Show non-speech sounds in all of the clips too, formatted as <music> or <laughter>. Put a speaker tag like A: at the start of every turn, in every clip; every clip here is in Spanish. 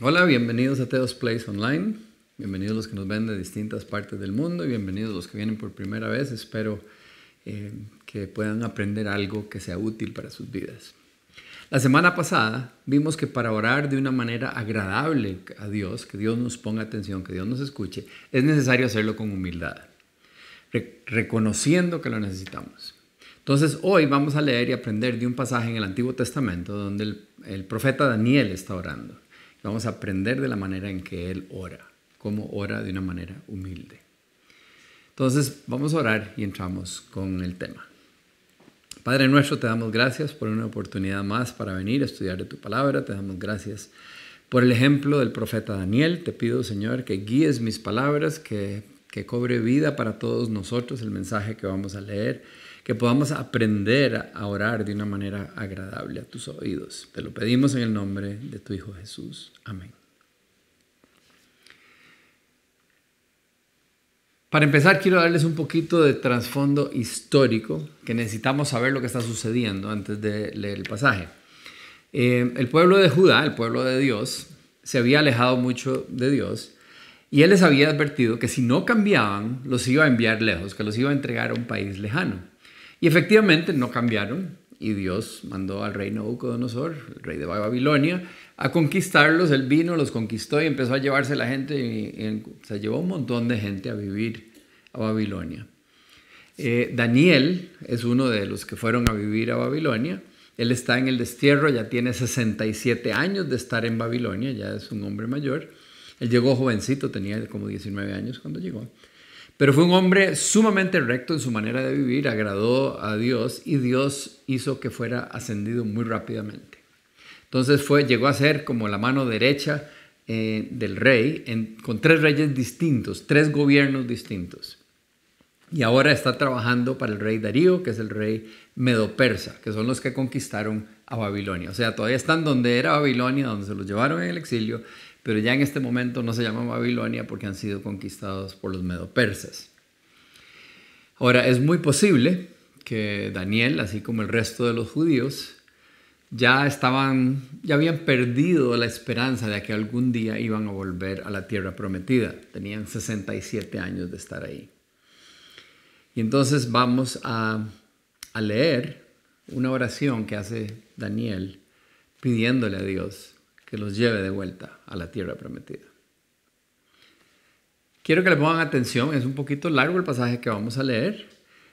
A: Hola, bienvenidos a Teos Place Online. Bienvenidos los que nos ven de distintas partes del mundo y bienvenidos los que vienen por primera vez. Espero eh, que puedan aprender algo que sea útil para sus vidas. La semana pasada vimos que para orar de una manera agradable a Dios, que Dios nos ponga atención, que Dios nos escuche, es necesario hacerlo con humildad, reconociendo que lo necesitamos. Entonces hoy vamos a leer y aprender de un pasaje en el Antiguo Testamento donde el, el profeta Daniel está orando. Vamos a aprender de la manera en que él ora, cómo ora de una manera humilde. Entonces vamos a orar y entramos con el tema. Padre nuestro, te damos gracias por una oportunidad más para venir a estudiar de tu palabra. Te damos gracias por el ejemplo del profeta Daniel. Te pido, Señor, que guíes mis palabras, que, que cobre vida para todos nosotros el mensaje que vamos a leer que podamos aprender a orar de una manera agradable a tus oídos. Te lo pedimos en el nombre de tu Hijo Jesús. Amén. Para empezar, quiero darles un poquito de trasfondo histórico, que necesitamos saber lo que está sucediendo antes de leer el pasaje. Eh, el pueblo de Judá, el pueblo de Dios, se había alejado mucho de Dios y él les había advertido que si no cambiaban, los iba a enviar lejos, que los iba a entregar a un país lejano. Y efectivamente no cambiaron y Dios mandó al rey Nabucodonosor, el rey de Babilonia, a conquistarlos. Él vino, los conquistó y empezó a llevarse la gente y, se llevó un montón de gente a vivir a Babilonia. Eh, Daniel es uno de los que fueron a vivir a Babilonia. Él está en el destierro, ya tiene 67 años de estar en Babilonia, ya es un hombre mayor. Él llegó jovencito, tenía como 19 años cuando llegó. Pero fue un hombre sumamente recto en su manera de vivir, agradó a Dios y Dios hizo que fuera ascendido muy rápidamente. Entonces fue, llegó a ser como la mano derecha eh, del rey, con tres reyes distintos, tres gobiernos distintos. Y ahora está trabajando para el rey Darío, que es el rey medo-persa, que son los que conquistaron a Babilonia. O sea, todavía están donde era Babilonia, donde se los llevaron en el exilio, pero ya en este momento no se llama Babilonia porque han sido conquistados por los medo-persas. Ahora, es muy posible que Daniel, así como el resto de los judíos, ya estaban, ya habían perdido la esperanza de que algún día iban a volver a la tierra prometida. Tenían 67 años de estar ahí. Y entonces vamos a, a leer una oración que hace Daniel pidiéndole a Dios que los lleve de vuelta a la tierra prometida. Quiero que le pongan atención, es un poquito largo el pasaje que vamos a leer.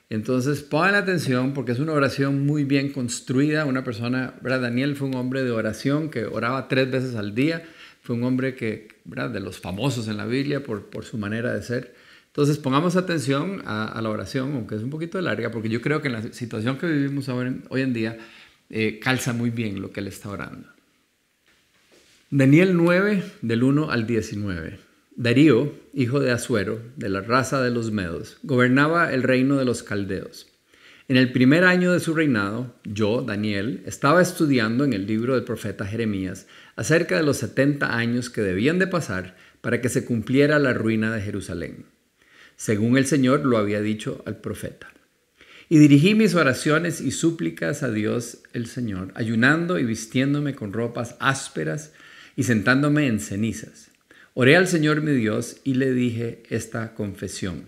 A: Entonces pongan atención porque es una oración muy bien construida. Una persona, ¿verdad? Daniel fue un hombre de oración que oraba tres veces al día. Fue un hombre que, ¿verdad? de los famosos en la Biblia por, su manera de ser. Entonces pongamos atención a, la oración, aunque es un poquito larga, porque yo creo que en la situación que vivimos hoy en día eh, calza muy bien lo que él está orando. Daniel 9, del 1 al 19. Darío, hijo de Asuero, de la raza de los Medos, gobernaba el reino de los caldeos. En el primer año de su reinado, yo, Daniel, estaba estudiando en el libro del profeta Jeremías acerca de los 70 años que debían de pasar para que se cumpliera la ruina de Jerusalén, según el Señor lo había dicho al profeta. Y dirigí mis oraciones y súplicas a Dios el Señor, ayunando y vistiéndome con ropas ásperas, y sentándome en cenizas. Oré al Señor mi Dios y le dije esta confesión.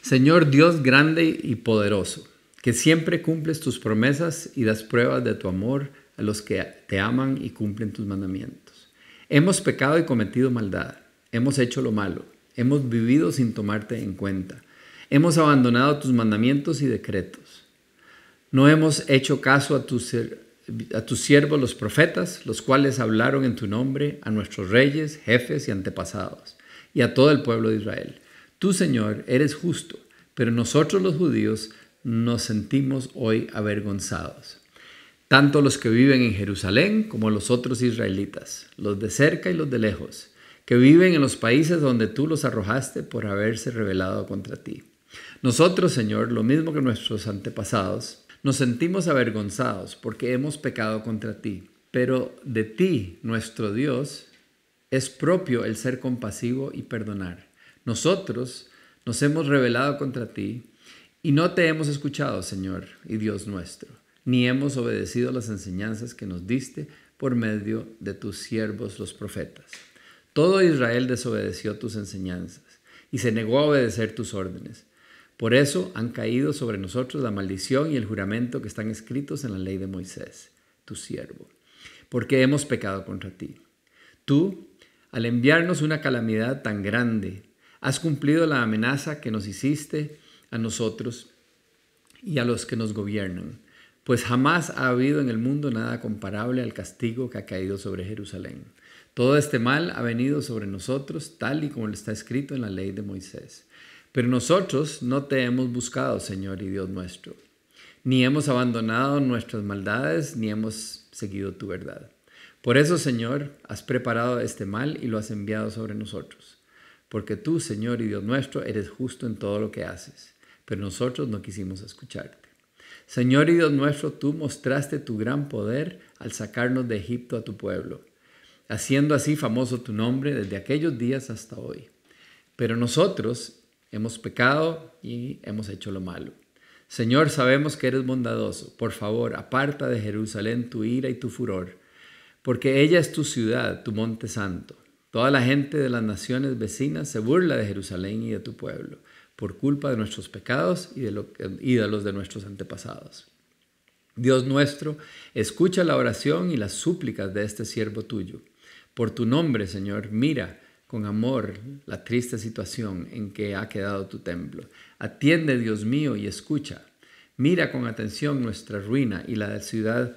A: Señor Dios grande y poderoso, que siempre cumples tus promesas y das pruebas de tu amor a los que te aman y cumplen tus mandamientos. Hemos pecado y cometido maldad, hemos hecho lo malo, hemos vivido sin tomarte en cuenta, hemos abandonado tus mandamientos y decretos. No hemos hecho caso a tus a tus siervos los profetas, los cuales hablaron en tu nombre a nuestros reyes, jefes y antepasados, y a todo el pueblo de Israel. Tú, Señor, eres justo, pero nosotros los judíos nos sentimos hoy avergonzados, tanto los que viven en Jerusalén como los otros israelitas, los de cerca y los de lejos, que viven en los países donde tú los arrojaste por haberse rebelado contra ti. Nosotros, Señor, lo mismo que nuestros antepasados, nos sentimos avergonzados porque hemos pecado contra ti, pero de ti, nuestro Dios, es propio el ser compasivo y perdonar. Nosotros nos hemos rebelado contra ti y no te hemos escuchado, Señor y Dios nuestro, ni hemos obedecido las enseñanzas que nos diste por medio de tus siervos los profetas. Todo Israel desobedeció tus enseñanzas y se negó a obedecer tus órdenes. Por eso han caído sobre nosotros la maldición y el juramento que están escritos en la ley de Moisés, tu siervo, porque hemos pecado contra ti. Tú, al enviarnos una calamidad tan grande, has cumplido la amenaza que nos hiciste a nosotros y a los que nos gobiernan, pues jamás ha habido en el mundo nada comparable al castigo que ha caído sobre Jerusalén. Todo este mal ha venido sobre nosotros, tal y como lo está escrito en la ley de Moisés. Pero nosotros no te hemos buscado, Señor y Dios nuestro, ni hemos abandonado nuestras maldades, ni hemos seguido tu verdad. Por eso, Señor, has preparado este mal y lo has enviado sobre nosotros. Porque tú, Señor y Dios nuestro, eres justo en todo lo que haces, pero nosotros no quisimos escucharte. Señor y Dios nuestro, tú mostraste tu gran poder al sacarnos de Egipto a tu pueblo, haciendo así famoso tu nombre desde aquellos días hasta hoy. Pero nosotros hemos pecado y hemos hecho lo malo. Señor, sabemos que eres bondadoso. Por favor, aparta de Jerusalén tu ira y tu furor porque ella es tu ciudad, tu monte santo. Toda la gente de las naciones vecinas se burla de Jerusalén y de tu pueblo, por culpa de nuestros pecados y de, los de nuestros antepasados. Dios nuestro, escucha la oración y las súplicas de este siervo tuyo. Por tu nombre, Señor, mira con amor la triste situación en que ha quedado tu templo. Atiende, Dios mío, y escucha. Mira con atención nuestra ruina y la ciudad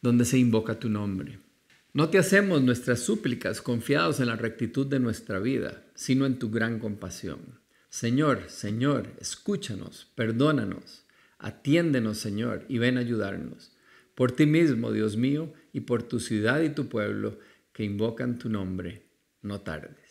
A: donde se invoca tu nombre. No te hacemos nuestras súplicas confiados en la rectitud de nuestra vida, sino en tu gran compasión. Señor, Señor, escúchanos, perdónanos, atiéndenos, Señor, y ven a ayudarnos. Por ti mismo, Dios mío, y por tu ciudad y tu pueblo que invocan tu nombre, no tardes.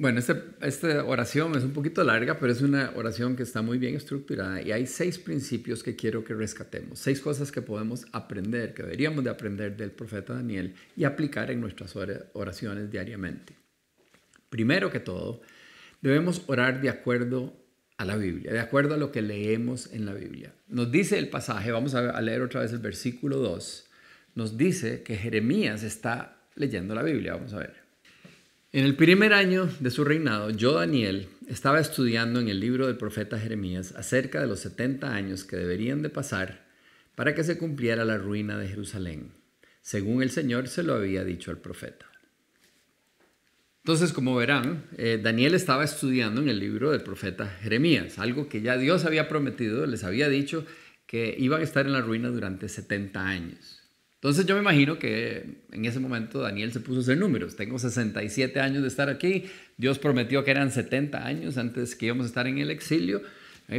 A: Bueno, este, esta oración es un poquito larga, pero es una oración que está muy bien estructurada y hay seis principios que quiero que rescatemos, seis cosas que podemos aprender, que deberíamos de aprender del profeta Daniel y aplicar en nuestras oraciones diariamente. Primero que todo, debemos orar de acuerdo a la Biblia, de acuerdo a lo que leemos en la Biblia. Nos dice el pasaje, vamos a leer otra vez el versículo 2, nos dice que Jeremías está leyendo la Biblia, vamos a ver. En el primer año de su reinado, yo, Daniel, estaba estudiando en el libro del profeta Jeremías acerca de los 70 años que deberían de pasar para que se cumpliera la ruina de Jerusalén, según el Señor se lo había dicho al profeta. Entonces, como verán, eh, Daniel estaba estudiando en el libro del profeta Jeremías, algo que ya Dios había prometido, les había dicho que iban a estar en la ruina durante 70 años. Entonces yo me imagino que en ese momento Daniel se puso a hacer números. Tengo 67 años de estar aquí. Dios prometió que eran 70 años antes que íbamos a estar en el exilio.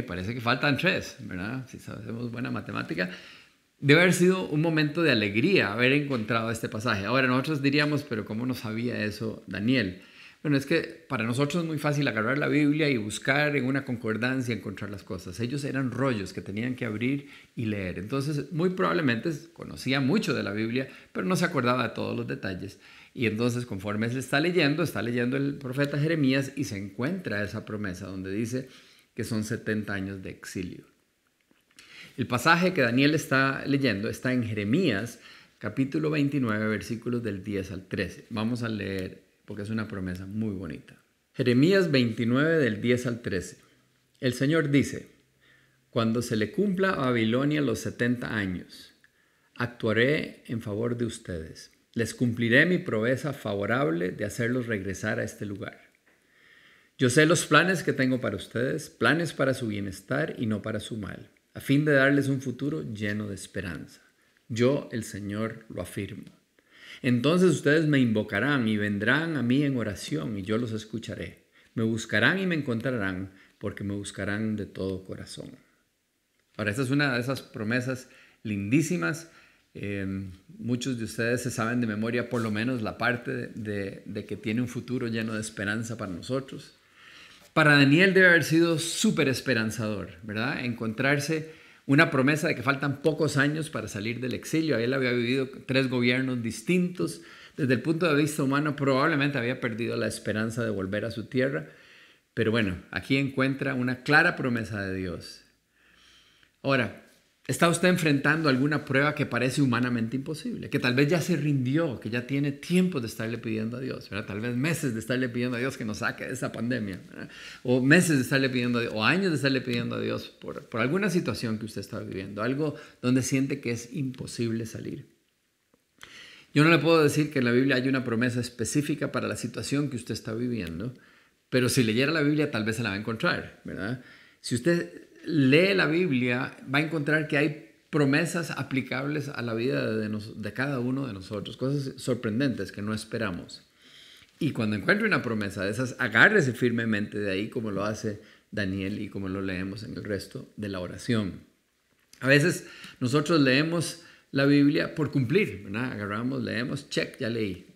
A: parece que faltan tres, ¿verdad? Si hacemos buena matemática. Debe haber sido un momento de alegría haber encontrado este pasaje. Ahora nosotros diríamos, pero ¿cómo no sabía eso Daniel? Bueno, es que para nosotros es muy fácil agarrar la Biblia y buscar en una concordancia encontrar las cosas. Ellos eran rollos que tenían que abrir y leer. Entonces, muy probablemente conocía mucho de la Biblia, pero no se acordaba de todos los detalles. Y entonces, conforme se está leyendo, está leyendo el profeta Jeremías y se encuentra esa promesa donde dice que son 70 años de exilio. El pasaje que Daniel está leyendo está en Jeremías capítulo 29, versículos del 10 al 13. Vamos a leer porque es una promesa muy bonita. Jeremías 29 del 10 al 13. El Señor dice, cuando se le cumpla a Babilonia los 70 años, actuaré en favor de ustedes. Les cumpliré mi promesa favorable de hacerlos regresar a este lugar. Yo sé los planes que tengo para ustedes, planes para su bienestar y no para su mal, a fin de darles un futuro lleno de esperanza. Yo, el Señor, lo afirmo. Entonces ustedes me invocarán y vendrán a mí en oración y yo los escucharé. Me buscarán y me encontrarán porque me buscarán de todo corazón. Ahora, esta es una de esas promesas lindísimas. Eh, muchos de ustedes se saben de memoria por lo menos la parte de, de que tiene un futuro lleno de esperanza para nosotros. Para Daniel debe haber sido súper esperanzador, ¿verdad? Encontrarse una promesa de que faltan pocos años para salir del exilio. Él había vivido tres gobiernos distintos. Desde el punto de vista humano probablemente había perdido la esperanza de volver a su tierra. Pero bueno, aquí encuentra una clara promesa de Dios. Ahora, ¿Está usted enfrentando alguna prueba que parece humanamente imposible? Que tal vez ya se rindió, que ya tiene tiempo de estarle pidiendo a Dios, ¿verdad? Tal vez meses de estarle pidiendo a Dios que nos saque de esa pandemia, o meses de estarle pidiendo a Dios, o años de estarle pidiendo a Dios por, por alguna situación que usted está viviendo, algo donde siente que es imposible salir. Yo no le puedo decir que en la Biblia hay una promesa específica para la situación que usted está viviendo, pero si leyera la Biblia tal vez se la va a encontrar, ¿verdad? Si usted lee la Biblia, va a encontrar que hay promesas aplicables a la vida de, de, cada uno de nosotros, cosas sorprendentes que no esperamos. Y cuando encuentre una promesa de esas, agárrese firmemente de ahí como lo hace Daniel y como lo leemos en el resto de la oración. A veces nosotros leemos la Biblia por cumplir, ¿verdad? Agarramos, leemos, check, ya leí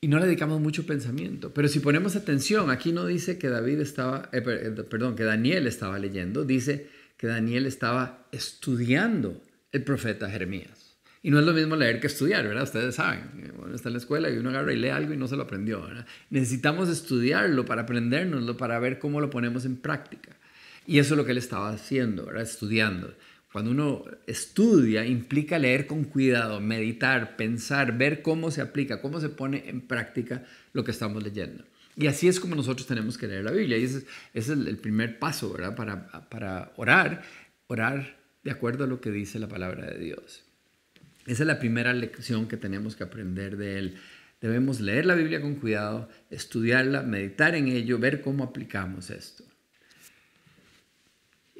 A: y no le dedicamos mucho pensamiento. Pero si ponemos atención, aquí no dice que David estaba, eh, eh, perdón, que Daniel estaba leyendo, dice que Daniel estaba estudiando el profeta Jeremías. Y no es lo mismo leer que estudiar, ¿verdad? Ustedes saben, uno está en la escuela y uno agarra y lee algo y no se lo aprendió, ¿verdad? Necesitamos estudiarlo para aprendérnoslo, para ver cómo lo ponemos en práctica. Y eso es lo que él estaba haciendo, ¿verdad? Estudiando. Cuando uno estudia, implica leer con cuidado, meditar, pensar, ver cómo se aplica, cómo se pone en práctica lo que estamos leyendo. Y así es como nosotros tenemos que leer la Biblia. Y ese, es el primer paso, ¿verdad? Para, para orar, orar de acuerdo a lo que dice la palabra de Dios. Esa es la primera lección que tenemos que aprender de él. Debemos leer la Biblia con cuidado, estudiarla, meditar en ello, ver cómo aplicamos esto.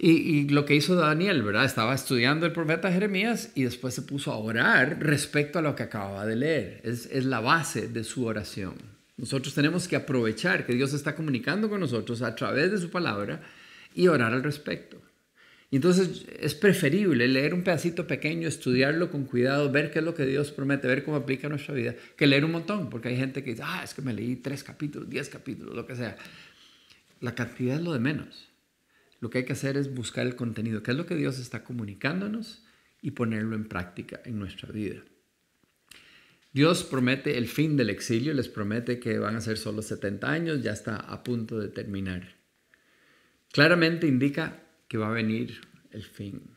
A: Y, lo que hizo Daniel, ¿verdad? Estaba estudiando el profeta Jeremías y después se puso a orar respecto a lo que acababa de leer. Es, la base de su oración. Nosotros tenemos que aprovechar que Dios está comunicando con nosotros a través de su palabra y orar al respecto. Y entonces es preferible leer un pedacito pequeño, estudiarlo con cuidado, ver qué es lo que Dios promete, ver cómo aplica a nuestra vida, que leer un montón, porque hay gente que dice, ah, es que me leí tres capítulos, diez capítulos, lo que sea. La cantidad es lo de menos. Lo que hay que hacer es buscar el contenido, qué es lo que Dios está comunicándonos y ponerlo en práctica en nuestra vida. Dios promete el fin del exilio, les promete que van a ser solo 70 años, ya está a punto de terminar. Claramente indica que va a venir el fin.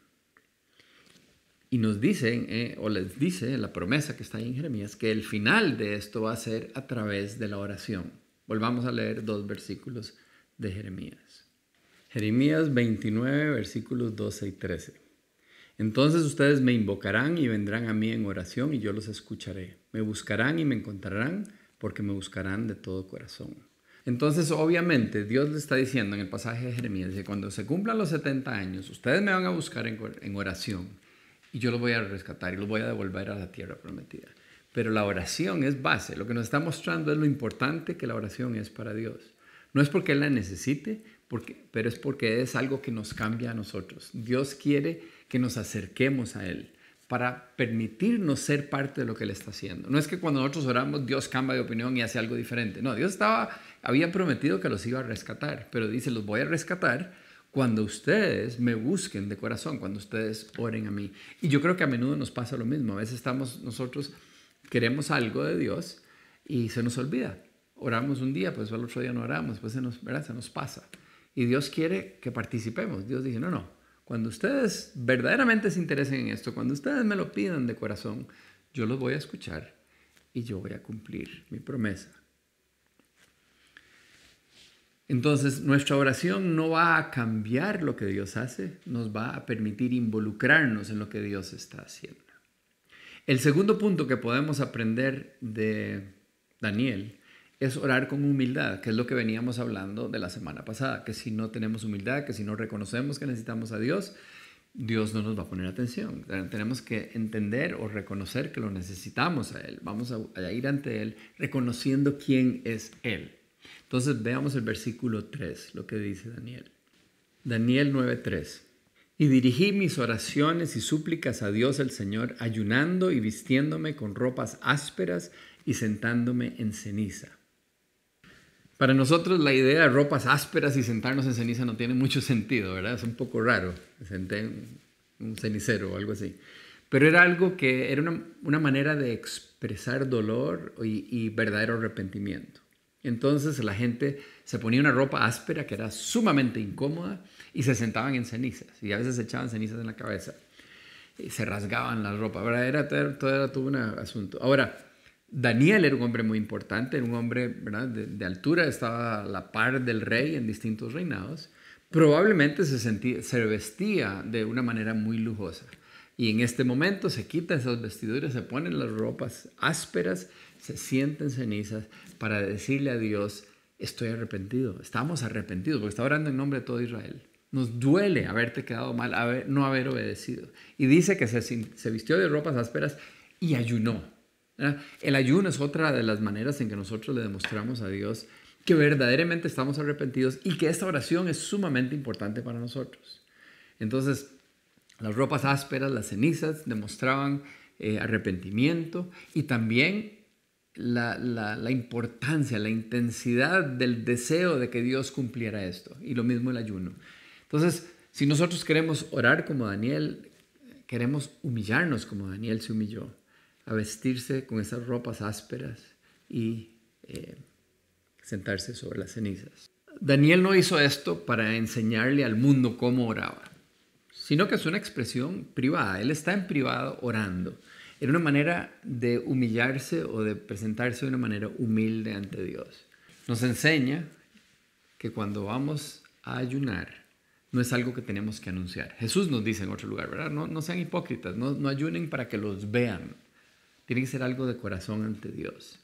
A: Y nos dicen, eh, o les dice la promesa que está ahí en Jeremías, que el final de esto va a ser a través de la oración. Volvamos a leer dos versículos de Jeremías. Jeremías 29, versículos 12 y 13. Entonces ustedes me invocarán y vendrán a mí en oración y yo los escucharé. Me buscarán y me encontrarán porque me buscarán de todo corazón. Entonces, obviamente, Dios le está diciendo en el pasaje de Jeremías que cuando se cumplan los 70 años, ustedes me van a buscar en, oración y yo los voy a rescatar y los voy a devolver a la tierra prometida. Pero la oración es base. Lo que nos está mostrando es lo importante que la oración es para Dios. No es porque Él la necesite, pero es porque es algo que nos cambia a nosotros. Dios quiere que nos acerquemos a Él para permitirnos ser parte de lo que Él está haciendo. No es que cuando nosotros oramos Dios cambia de opinión y hace algo diferente. No, Dios estaba, había prometido que los iba a rescatar, pero dice, los voy a rescatar cuando ustedes me busquen de corazón, cuando ustedes oren a mí. Y yo creo que a menudo nos pasa lo mismo. A veces estamos nosotros, queremos algo de Dios y se nos olvida. Oramos un día, pues al otro día no oramos, pues se nos, se nos pasa. Y Dios quiere que participemos. Dios dice, no, no, cuando ustedes verdaderamente se interesen en esto, cuando ustedes me lo pidan de corazón, yo los voy a escuchar y yo voy a cumplir mi promesa. Entonces, nuestra oración no va a cambiar lo que Dios hace, nos va a permitir involucrarnos en lo que Dios está haciendo. El segundo punto que podemos aprender de Daniel es orar con humildad, que es lo que veníamos hablando de la semana pasada, que si no tenemos humildad, que si no reconocemos que necesitamos a Dios, Dios no nos va a poner atención. Tenemos que entender o reconocer que lo necesitamos a Él. Vamos a, ir ante Él reconociendo quién es Él. Entonces veamos el versículo 3, lo que dice Daniel. Daniel 9:3. Y dirigí mis oraciones y súplicas a Dios el Señor, ayunando y vistiéndome con ropas ásperas y sentándome en ceniza. Para nosotros la idea de ropas ásperas y sentarnos en ceniza no tiene mucho sentido, ¿verdad? Es un poco raro. Senté en un cenicero o algo así. Pero era algo que era una, manera de expresar dolor y, verdadero arrepentimiento. Entonces la gente se ponía una ropa áspera que era sumamente incómoda y se sentaban en cenizas y a veces se echaban cenizas en la cabeza y se rasgaban la ropa. Era todo, era todo un asunto. Ahora, Daniel era un hombre muy importante, era un hombre De, altura, estaba a la par del rey en distintos reinados. Probablemente se, vestía de una manera muy lujosa. Y en este momento se quita esas vestiduras, se ponen las ropas ásperas, se sienten cenizas para decirle a Dios, estoy arrepentido, estamos arrepentidos, porque está orando en nombre de todo Israel. Nos duele haberte quedado mal, no haber obedecido. Y dice que se vistió de ropas ásperas y ayunó. El ayuno es otra de las maneras en que nosotros le demostramos a Dios que verdaderamente estamos arrepentidos y que esta oración es sumamente importante para nosotros. Entonces, las ropas ásperas, las cenizas demostraban eh, arrepentimiento y también la, la, importancia, la intensidad del deseo de que Dios cumpliera esto. Y lo mismo el ayuno. Entonces, si nosotros queremos orar como Daniel, queremos humillarnos como Daniel se humilló, a vestirse con esas ropas ásperas y eh, sentarse sobre las cenizas. Daniel no hizo esto para enseñarle al mundo cómo oraba, sino que es una expresión privada. Él está en privado orando. Era una manera de humillarse o de presentarse de una manera humilde ante Dios. Nos enseña que cuando vamos a ayunar, no es algo que tenemos que anunciar. Jesús nos dice en otro lugar, ¿verdad? No, sean hipócritas, no, no ayunen para que los vean. Tiene que ser algo de corazón ante Dios.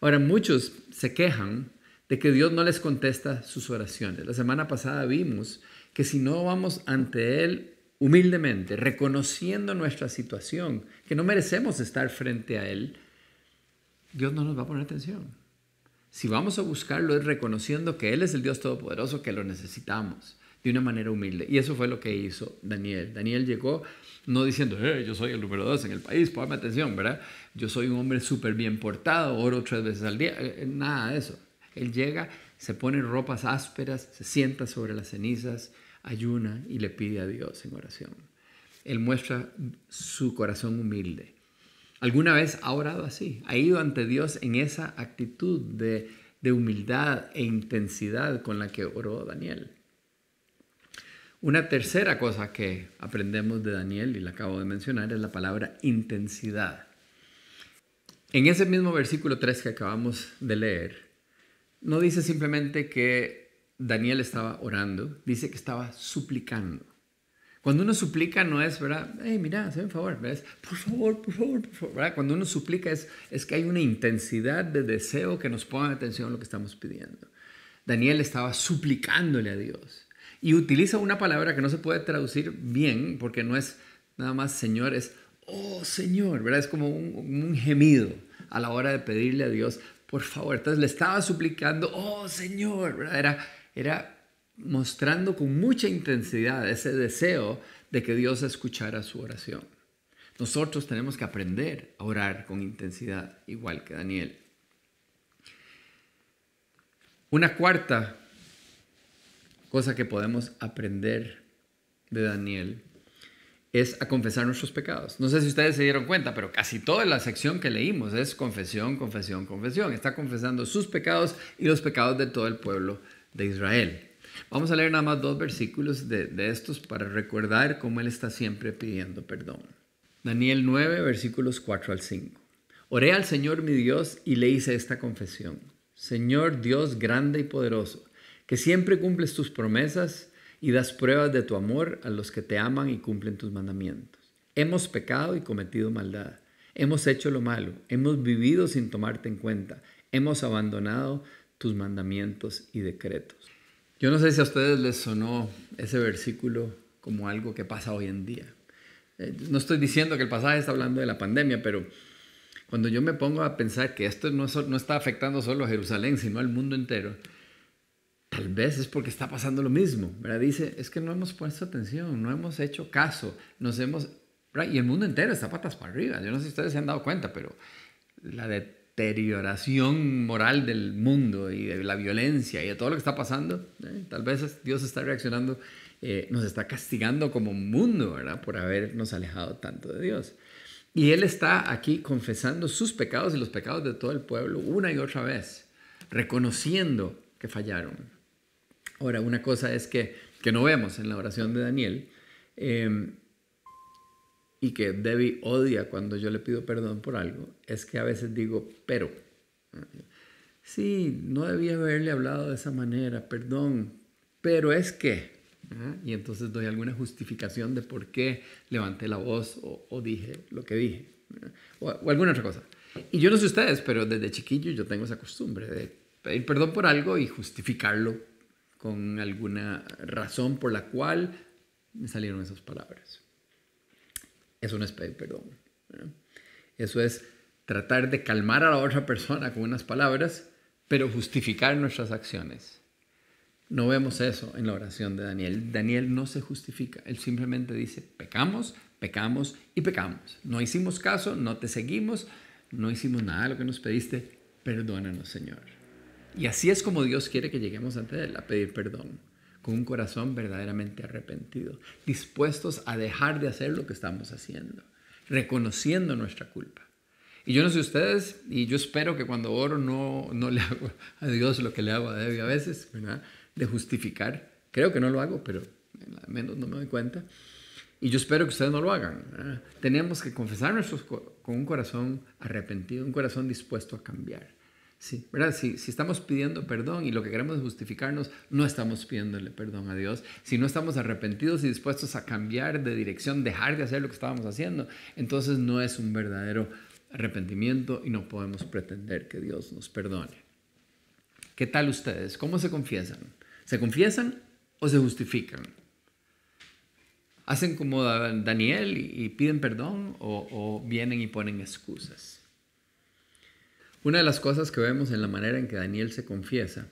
A: Ahora, muchos se quejan de que Dios no les contesta sus oraciones. La semana pasada vimos que si no vamos ante Él humildemente, reconociendo nuestra situación, que no merecemos estar frente a Él, Dios no nos va a poner atención. Si vamos a buscarlo es reconociendo que Él es el Dios Todopoderoso, que lo necesitamos de una manera humilde. Y eso fue lo que hizo Daniel. Daniel llegó no diciendo, eh, yo soy el número dos en el país, ponme atención, ¿verdad? Yo soy un hombre súper bien portado, oro tres veces al día, eh, eh, nada de eso. Él llega, se pone ropas ásperas, se sienta sobre las cenizas, ayuna y le pide a Dios en oración. Él muestra su corazón humilde. ¿Alguna vez ha orado así? ¿Ha ido ante Dios en esa actitud de, de humildad e intensidad con la que oró Daniel? Una tercera cosa que aprendemos de Daniel, y la acabo de mencionar, es la palabra intensidad. En ese mismo versículo 3 que acabamos de leer, no dice simplemente que Daniel estaba orando, dice que estaba suplicando. Cuando uno suplica no es, ¿verdad? Hey, mira, hazme un favor, ¿ves? Por favor, por favor, por favor. ¿verdad? Cuando uno suplica es, es que hay una intensidad de deseo que nos ponga atención a lo que estamos pidiendo. Daniel estaba suplicándole a Dios. Y utiliza una palabra que no se puede traducir bien porque no es nada más Señor, es oh Señor, ¿verdad? Es como un, gemido a la hora de pedirle a Dios, por favor. Entonces le estaba suplicando, oh Señor, ¿verdad? Era, era mostrando con mucha intensidad ese deseo de que Dios escuchara su oración. Nosotros tenemos que aprender a orar con intensidad, igual que Daniel. Una cuarta cosa que podemos aprender de Daniel es a confesar nuestros pecados. No sé si ustedes se dieron cuenta, pero casi toda la sección que leímos es confesión, confesión, confesión. Está confesando sus pecados y los pecados de todo el pueblo de Israel. Vamos a leer nada más dos versículos de, de estos para recordar cómo Él está siempre pidiendo perdón. Daniel 9, versículos 4 al 5. Oré al Señor mi Dios y le hice esta confesión. Señor Dios grande y poderoso que siempre cumples tus promesas y das pruebas de tu amor a los que te aman y cumplen tus mandamientos. Hemos pecado y cometido maldad. Hemos hecho lo malo. Hemos vivido sin tomarte en cuenta. Hemos abandonado tus mandamientos y decretos. Yo no sé si a ustedes les sonó ese versículo como algo que pasa hoy en día. Eh, no estoy diciendo que el pasaje está hablando de la pandemia, pero cuando yo me pongo a pensar que esto no, no está afectando solo a Jerusalén, sino al mundo entero, Tal vez es porque está pasando lo mismo, ¿verdad? Dice, es que no hemos puesto atención, no hemos hecho caso, nos hemos... Y el mundo entero está patas para arriba. Yo no sé si ustedes se han dado cuenta, pero la deterioración moral del mundo y de la violencia y de todo lo que está pasando, ¿eh? tal vez Dios está reaccionando, eh, nos está castigando como mundo, ¿verdad? Por habernos alejado tanto de Dios. Y Él está aquí confesando sus pecados y los pecados de todo el pueblo una y otra vez reconociendo que fallaron. Ahora, una cosa es que, que no vemos en la oración de Daniel em, y que Debbie odia cuando yo le pido perdón por algo, es que a veces digo, pero, sí, no debía haberle hablado de esa manera, perdón, pero es que, y entonces doy alguna justificación de por qué levanté la voz o, dije lo que dije, o, o alguna otra cosa. Y yo no sé ustedes, pero desde chiquillo yo tengo esa costumbre de pedir perdón por algo y justificarlo con alguna razón por la cual me salieron esas palabras. Eso no es pedir perdón. Eso es tratar de calmar a la otra persona con unas palabras, pero justificar nuestras acciones. No vemos eso en la oración de Daniel. Daniel no se justifica, él simplemente dice, pecamos, pecamos y pecamos. No hicimos caso, no te seguimos, no hicimos nada de lo que nos pediste, perdónanos Señor. Y así es como Dios quiere que lleguemos ante Él, a pedir perdón, con un corazón verdaderamente arrepentido, dispuestos a dejar de hacer lo que estamos haciendo, reconociendo nuestra culpa. Y yo no sé ustedes, y yo espero que cuando oro no, no le hago a Dios lo que le hago a Debbie a veces, ¿verdad? De justificar. Creo que no lo hago, pero al menos no me doy cuenta. Y yo espero que ustedes no lo hagan. Tenemos que confesar nuestros, con un corazón arrepentido, un corazón dispuesto a cambiar. Sí, ¿verdad? Si, estamos pidiendo perdón y lo que queremos es justificarnos, no estamos pidiéndole perdón a Dios. Si no estamos arrepentidos y dispuestos a cambiar de dirección, dejar de hacer lo que estábamos haciendo, entonces no es un verdadero arrepentimiento y no podemos pretender que Dios nos perdone. ¿Qué tal ustedes? ¿Cómo se confiesan? ¿Se confiesan o se justifican? ¿Hacen como Daniel y, piden perdón o vienen y ponen excusas? Una de las cosas que vemos en la manera en que Daniel se confiesa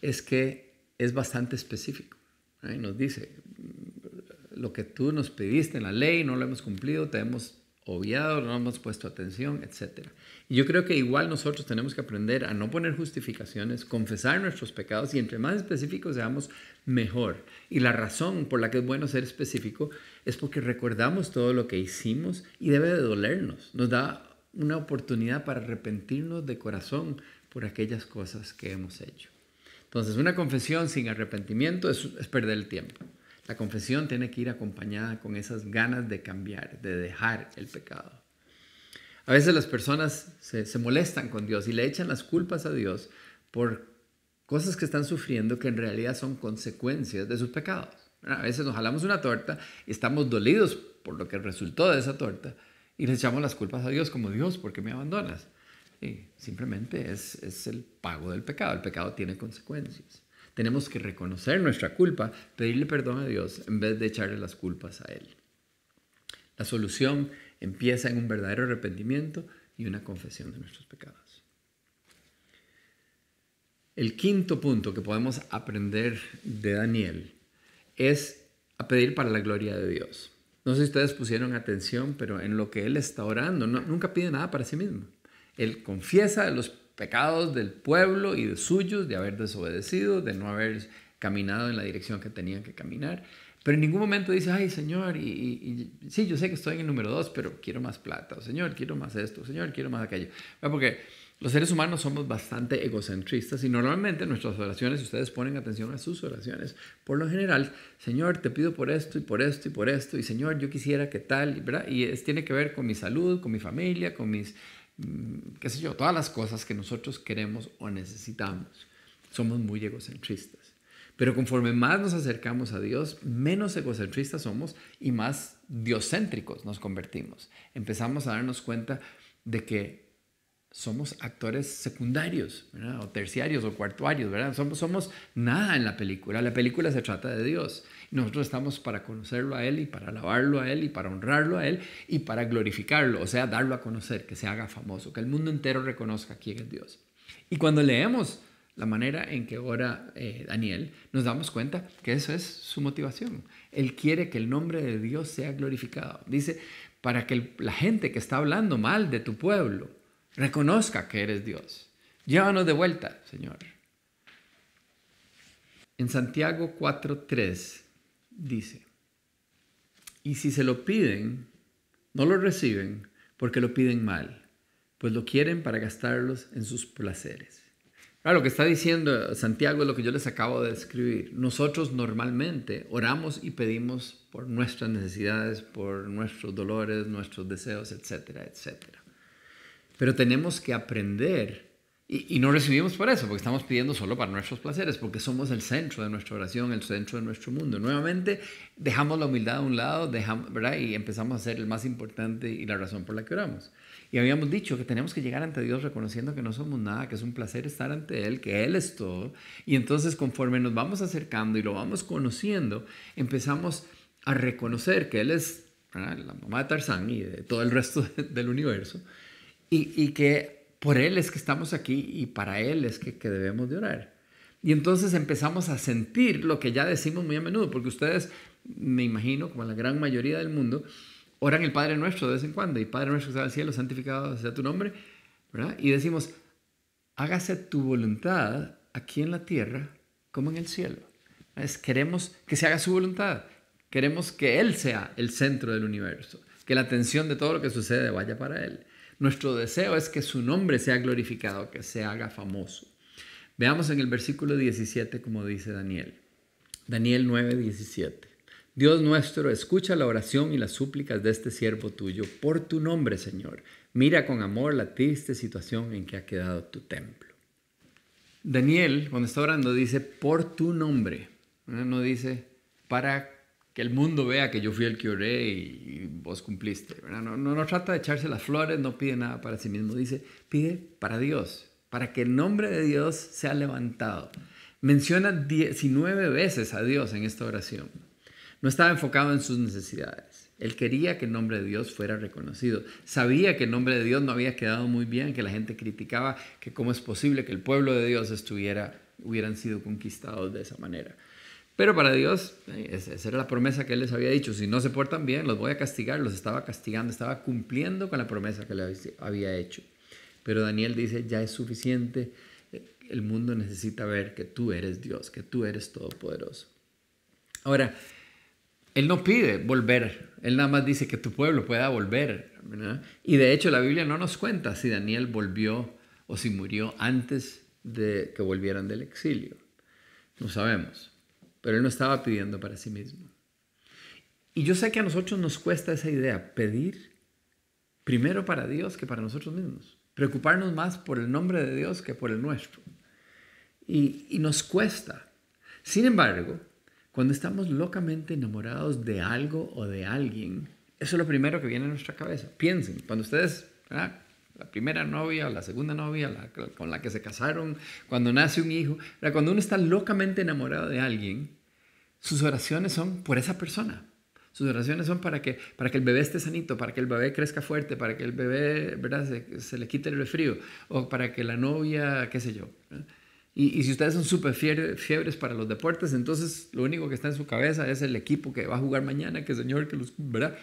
A: es que es bastante específico. Nos dice, lo que tú nos pediste en la ley no lo hemos cumplido, te hemos obviado, no hemos puesto atención, etc. Y yo creo que igual nosotros tenemos que aprender a no poner justificaciones, confesar nuestros pecados y entre más específicos seamos, mejor. Y la razón por la que es bueno ser específico es porque recordamos todo lo que hicimos y debe de dolernos. Nos da una oportunidad para arrepentirnos de corazón por aquellas cosas que hemos hecho. Entonces, una confesión sin arrepentimiento es, perder el tiempo. La confesión tiene que ir acompañada con esas ganas de cambiar, de dejar el pecado. A veces las personas se, molestan con Dios y le echan las culpas a Dios por cosas que están sufriendo que en realidad son consecuencias de sus pecados. A veces nos jalamos una torta y estamos dolidos por lo que resultó de esa torta y le echamos las culpas a Dios como Dios, ¿por qué me abandonas? Y simplemente es, es el pago del pecado. El pecado tiene consecuencias. Tenemos que reconocer nuestra culpa, pedirle perdón a Dios en vez de echarle las culpas a Él. La solución empieza en un verdadero arrepentimiento y una confesión de nuestros pecados. El quinto punto que podemos aprender de Daniel es a pedir para la gloria de Dios. No sé si ustedes pusieron atención, pero en lo que él está orando, nunca pide nada para sí mismo. Él confiesa los pecados del pueblo y de suyos, de haber desobedecido, de no haber caminado en la dirección que tenían que caminar. Pero en ningún momento dice, ay Señor, sí, yo sé que estoy en el número dos, pero quiero más plata, o Señor, quiero más esto, Señor, quiero más aquello. Porque los seres humanos somos bastante egocentristas y normalmente nuestras oraciones, ustedes ponen atención a sus oraciones, por lo general, Señor, te pido por esto y por esto y por esto, y Señor, yo quisiera que tal, ¿verdad? Y es, tiene que ver con mi salud, con mi familia, con mis Mm, qué sé yo, todas las cosas que nosotros queremos o necesitamos. Somos muy egocentristas. Pero conforme más nos acercamos a Dios, menos egocentristas somos y más diocéntricos nos convertimos. Empezamos a darnos cuenta de que somos actores secundarios, o terciarios o cuartuarios, ¿verdad? Somos, somos nada en la película. La película se trata de Dios. Nosotros estamos para conocerlo a Él y para alabarlo a Él y para honrarlo a Él y para glorificarlo, o sea, darlo a conocer, que se haga famoso, que el mundo entero reconozca quién es Dios. Y cuando leemos la manera en que ora eh, Daniel, nos damos cuenta que eso es su motivación. Él quiere que el nombre de Dios sea glorificado. Dice, para que la gente que está hablando mal de tu pueblo reconozca que eres Dios. Llévanos de vuelta, Señor. En Santiago 4.3 dice, y si se lo piden, no lo reciben porque lo piden mal, pues lo quieren para gastarlos en sus placeres. lo que está diciendo Santiago es lo que yo les acabo de escribir. Nosotros normalmente oramos y pedimos por nuestras necesidades, por nuestros dolores, nuestros deseos, etcétera, etcétera. Pero tenemos que aprender y, no recibimos por eso, porque estamos pidiendo solo para nuestros placeres, porque somos el centro de nuestra oración, el centro de nuestro mundo. Nuevamente, dejamos la humildad a un lado dejamos, ¿verdad? y empezamos a ser el más importante y la razón por la que oramos. Y habíamos dicho que tenemos que llegar ante Dios reconociendo que no somos nada, que es un placer estar ante Él, que Él es todo. Y entonces conforme nos vamos acercando y lo vamos conociendo, empezamos a reconocer que Él es la mamá de Tarzán y de todo el resto <laughs> del universo. Y, que por Él es que estamos aquí y para Él es que, debemos de orar. Y entonces empezamos a sentir lo que ya decimos muy a menudo, porque ustedes, me imagino, como la gran mayoría del mundo, oran el Padre Nuestro de vez en cuando, y Padre Nuestro que está en el cielo, santificado sea tu nombre, ¿verdad? Y decimos, hágase tu voluntad aquí en la tierra como en el cielo. Es, queremos que se haga su voluntad, queremos que Él sea el centro del universo, que la atención de todo lo que sucede vaya para Él. Nuestro deseo es que su nombre sea glorificado, que se haga famoso. Veamos en el versículo 17 como dice Daniel. Daniel 9, 17. Dios nuestro, escucha la oración y las súplicas de este siervo tuyo por tu nombre, Señor. Mira con amor la triste situación en que ha quedado tu templo. Daniel, cuando está orando, dice por tu nombre. No dice para que el mundo vea que yo fui el que oré y, vos cumpliste. No, no, trata de echarse las flores, no pide nada para sí mismo, dice, pide para Dios, para que el nombre de Dios sea levantado. Menciona 19 veces a Dios en esta oración. No estaba enfocado en sus necesidades. Él quería que el nombre de Dios fuera reconocido. Sabía que el nombre de Dios no había quedado muy bien, que la gente criticaba que cómo es posible que el pueblo de Dios estuviera, hubieran sido conquistados de esa manera. Pero para Dios, eh, esa era la promesa que Él les había dicho. Si no se portan bien, los voy a castigar. Los estaba castigando, estaba cumpliendo con la promesa que le había hecho. Pero Daniel dice, ya es suficiente. El mundo necesita ver que tú eres Dios, que tú eres todopoderoso. Ahora, Él no pide volver. Él nada más dice que tu pueblo pueda volver. Y de hecho la Biblia no nos cuenta si Daniel volvió o si murió antes de que volvieran del exilio. No sabemos pero él no estaba pidiendo para sí mismo. Y yo sé que a nosotros nos cuesta esa idea, pedir primero para Dios que para nosotros mismos, preocuparnos más por el nombre de Dios que por el nuestro. Y, y nos cuesta. Sin embargo, cuando estamos locamente enamorados de algo o de alguien, eso es lo primero que viene a nuestra cabeza. Piensen, cuando ustedes, la primera novia, la segunda novia, con la que se casaron, cuando nace un hijo, cuando uno está locamente enamorado de alguien, sus oraciones son por esa persona. Sus oraciones son para que, para que el bebé esté sanito, para que el bebé crezca fuerte, para que el bebé ¿verdad? Se, le quite el resfrío, o para que la novia, qué sé yo. Y, si ustedes son súper fiebres para los deportes, entonces lo único que está en su cabeza es el equipo que va a jugar mañana, que Señor, que los... ¿verdad?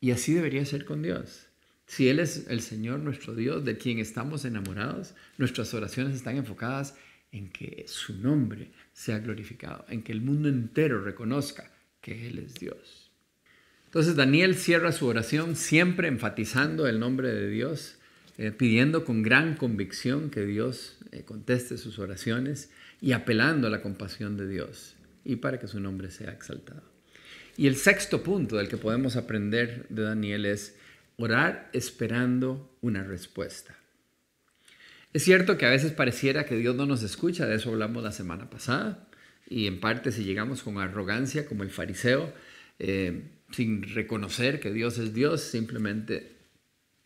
A: Y así debería ser con Dios. Si Él es el Señor, nuestro Dios, de quien estamos enamorados, nuestras oraciones están enfocadas en que su nombre sea glorificado, en que el mundo entero reconozca que Él es Dios. Entonces Daniel cierra su oración siempre enfatizando el nombre de Dios, eh, pidiendo con gran convicción que Dios eh, conteste sus oraciones y apelando a la compasión de Dios y para que su nombre sea exaltado. Y el sexto punto del que podemos aprender de Daniel es orar esperando una respuesta. Es cierto que a veces pareciera que Dios no nos escucha, de eso hablamos la semana pasada, y en parte si llegamos con arrogancia como el fariseo, eh, sin reconocer que Dios es Dios, simplemente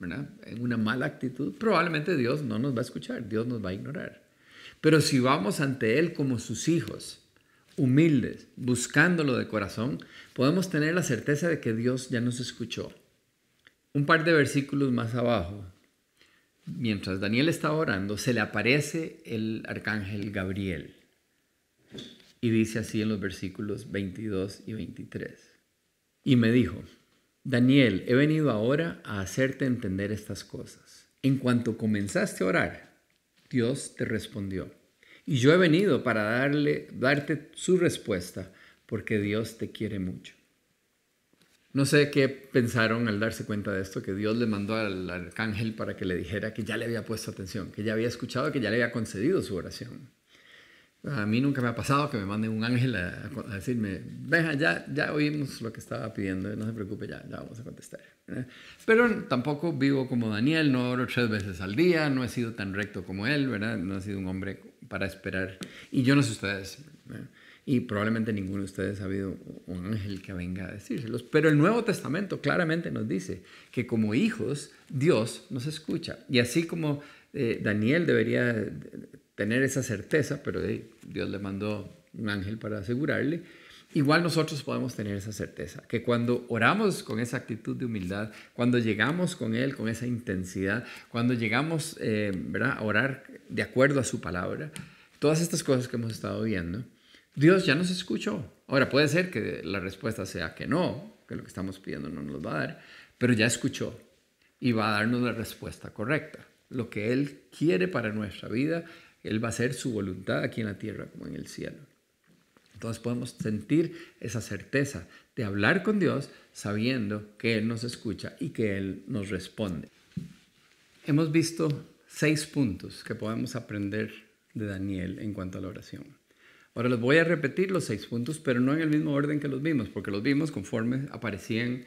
A: en una mala actitud, probablemente Dios no nos va a escuchar, Dios nos va a ignorar. Pero si vamos ante Él como sus hijos, humildes, buscándolo de corazón, podemos tener la certeza de que Dios ya nos escuchó. Un par de versículos más abajo, mientras Daniel estaba orando, se le aparece el arcángel Gabriel. Y dice así en los versículos 22 y 23. Y me dijo, Daniel, he venido ahora a hacerte entender estas cosas. En cuanto comenzaste a orar, Dios te respondió. Y yo he venido para darle, darte su respuesta, porque Dios te quiere mucho. No sé qué pensaron al darse cuenta de esto, que Dios le mandó al arcángel para que le dijera que ya le había puesto atención, que ya había escuchado, que ya le había concedido su oración. A mí nunca me ha pasado que me mande un ángel a, decirme, venga, ya, ya oímos lo que estaba pidiendo, no se preocupe, ya, ya vamos a contestar. Pero tampoco vivo como Daniel, no oro tres veces al día, no he sido tan recto como él, ¿verdad? No he sido un hombre para esperar. Y yo no sé ustedes, y probablemente ninguno de ustedes ha habido un ángel que venga a decírselos. Pero el Nuevo Testamento claramente nos dice que como hijos, Dios nos escucha. Y así como eh, Daniel debería tener esa certeza, pero Dios le mandó un ángel para asegurarle. Igual nosotros podemos tener esa certeza, que cuando oramos con esa actitud de humildad, cuando llegamos con Él con esa intensidad, cuando llegamos eh, ¿verdad? a orar de acuerdo a su palabra, todas estas cosas que hemos estado viendo, Dios ya nos escuchó. Ahora puede ser que la respuesta sea que no, que lo que estamos pidiendo no nos va a dar, pero ya escuchó y va a darnos la respuesta correcta. Lo que Él quiere para nuestra vida él va a hacer su voluntad aquí en la tierra como en el cielo. Entonces podemos sentir esa certeza de hablar con Dios sabiendo que Él nos escucha y que Él nos responde. Hemos visto seis puntos que podemos aprender de Daniel en cuanto a la oración. Ahora les voy a repetir los seis puntos, pero no en el mismo orden que los vimos, porque los vimos conforme aparecían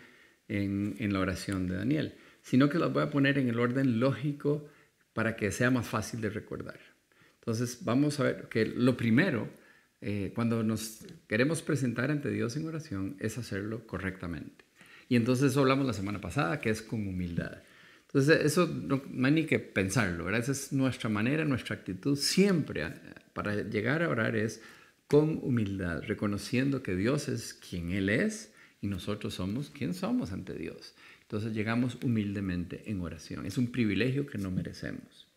A: en, en la oración de Daniel, sino que los voy a poner en el orden lógico para que sea más fácil de recordar. Entonces, vamos a ver que lo primero, eh, cuando nos queremos presentar ante Dios en oración, es hacerlo correctamente. Y entonces eso hablamos la semana pasada, que es con humildad. Entonces, eso no, hay ni que pensarlo, ¿verdad? Esa es nuestra manera, nuestra actitud siempre para llegar a orar es con humildad, reconociendo que Dios es quien Él es y nosotros somos quien somos ante Dios. Entonces llegamos humildemente en oración. Es un privilegio que no merecemos.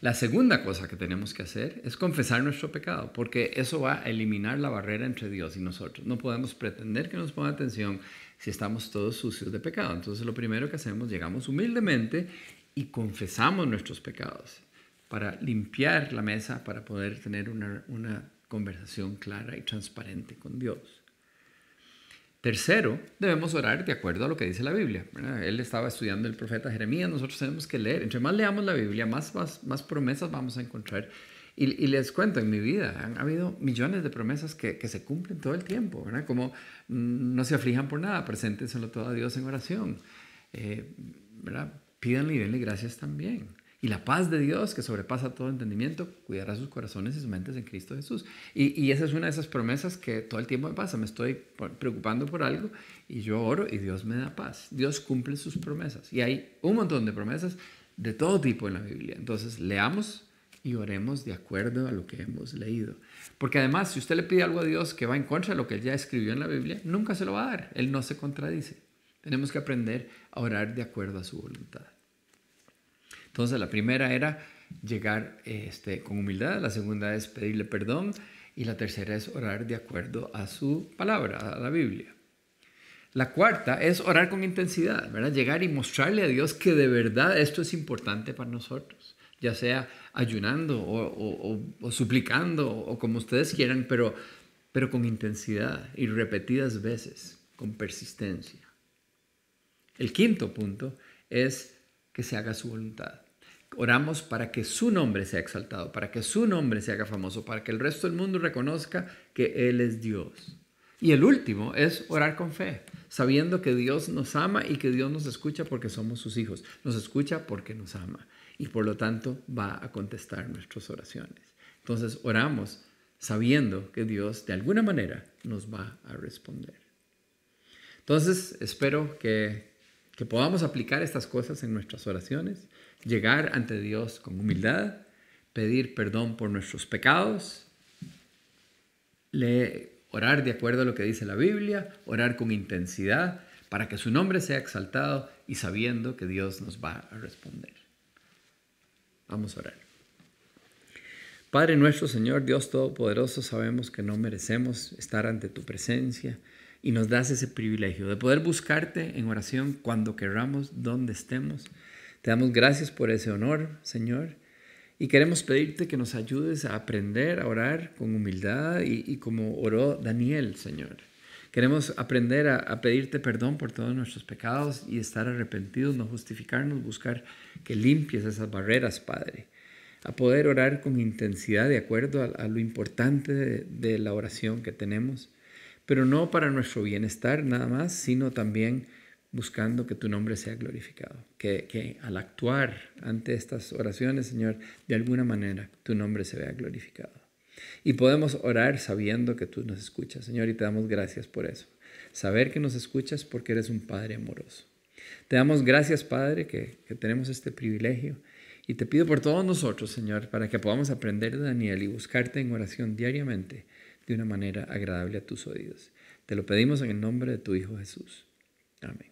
A: La segunda cosa que tenemos que hacer es confesar nuestro pecado, porque eso va a eliminar la barrera entre Dios y nosotros. No podemos pretender que nos ponga atención si estamos todos sucios de pecado. Entonces lo primero que hacemos, llegamos humildemente y confesamos nuestros pecados para limpiar la mesa, para poder tener una, una conversación clara y transparente con Dios. Tercero, debemos orar de acuerdo a lo que dice la Biblia. Él estaba estudiando el profeta Jeremías, nosotros tenemos que leer. Entre más leamos la Biblia, más, más, promesas vamos a encontrar. Y, les cuento, en mi vida han habido millones de promesas que, se cumplen todo el tiempo, Como mm, no se aflijan por nada, preséntenselo todo a Dios en oración. Eh, Pídanle y denle gracias también. Y la paz de Dios, que sobrepasa todo entendimiento, cuidará sus corazones y sus mentes en Cristo Jesús. Y, esa es una de esas promesas que todo el tiempo me pasa. Me estoy preocupando por algo y yo oro y Dios me da paz. Dios cumple sus promesas. Y hay un montón de promesas de todo tipo en la Biblia. Entonces, leamos y oremos de acuerdo a lo que hemos leído. Porque además, si usted le pide algo a Dios que va en contra de lo que él ya escribió en la Biblia, nunca se lo va a dar. Él no se contradice. Tenemos que aprender a orar de acuerdo a su voluntad. Entonces la primera era llegar este, con humildad, la segunda es pedirle perdón y la tercera es orar de acuerdo a su palabra, a la Biblia. La cuarta es orar con intensidad, ¿verdad? Llegar y mostrarle a Dios que de verdad esto es importante para nosotros, ya sea ayunando o, suplicando o como ustedes quieran, pero, pero con intensidad y repetidas veces, con persistencia. El quinto punto es que se haga su voluntad. Oramos para que su nombre sea exaltado, para que su nombre se haga famoso, para que el resto del mundo reconozca que Él es Dios. Y el último es orar con fe, sabiendo que Dios nos ama y que Dios nos escucha porque somos sus hijos. Nos escucha porque nos ama y por lo tanto va a contestar nuestras oraciones. Entonces oramos sabiendo que Dios de alguna manera nos va a responder. Entonces espero que que podamos aplicar estas cosas en nuestras oraciones, llegar ante Dios con humildad, pedir perdón por nuestros pecados, orar de acuerdo a lo que dice la Biblia, orar con intensidad para que su nombre sea exaltado y sabiendo que Dios nos va a responder. Vamos a orar. Padre nuestro Señor, Dios Todopoderoso, sabemos que no merecemos estar ante tu presencia y nos das ese privilegio de poder buscarte en oración cuando queramos, donde estemos. Te damos gracias por ese honor, Señor, y queremos pedirte que nos ayudes a aprender a orar con humildad y, como oró Daniel, Señor. Queremos aprender a, pedirte perdón por todos nuestros pecados y estar arrepentidos, no justificarnos, buscar que limpies esas barreras, Padre. A poder orar con intensidad de acuerdo a, lo importante de, la oración que tenemos, pero no para nuestro bienestar nada más, sino también buscando que tu nombre sea glorificado. Que, que, al actuar ante estas oraciones, Señor, de alguna manera tu nombre se vea glorificado. Y podemos orar sabiendo que tú nos escuchas, Señor, y te damos gracias por eso. Saber que nos escuchas porque eres un Padre amoroso. Te damos gracias, Padre, que, que tenemos este privilegio. Y te pido por todos nosotros, Señor, para que podamos aprender de Daniel y buscarte en oración diariamente de una manera agradable a tus oídos. Te lo pedimos en el nombre de tu Hijo Jesús. Amén.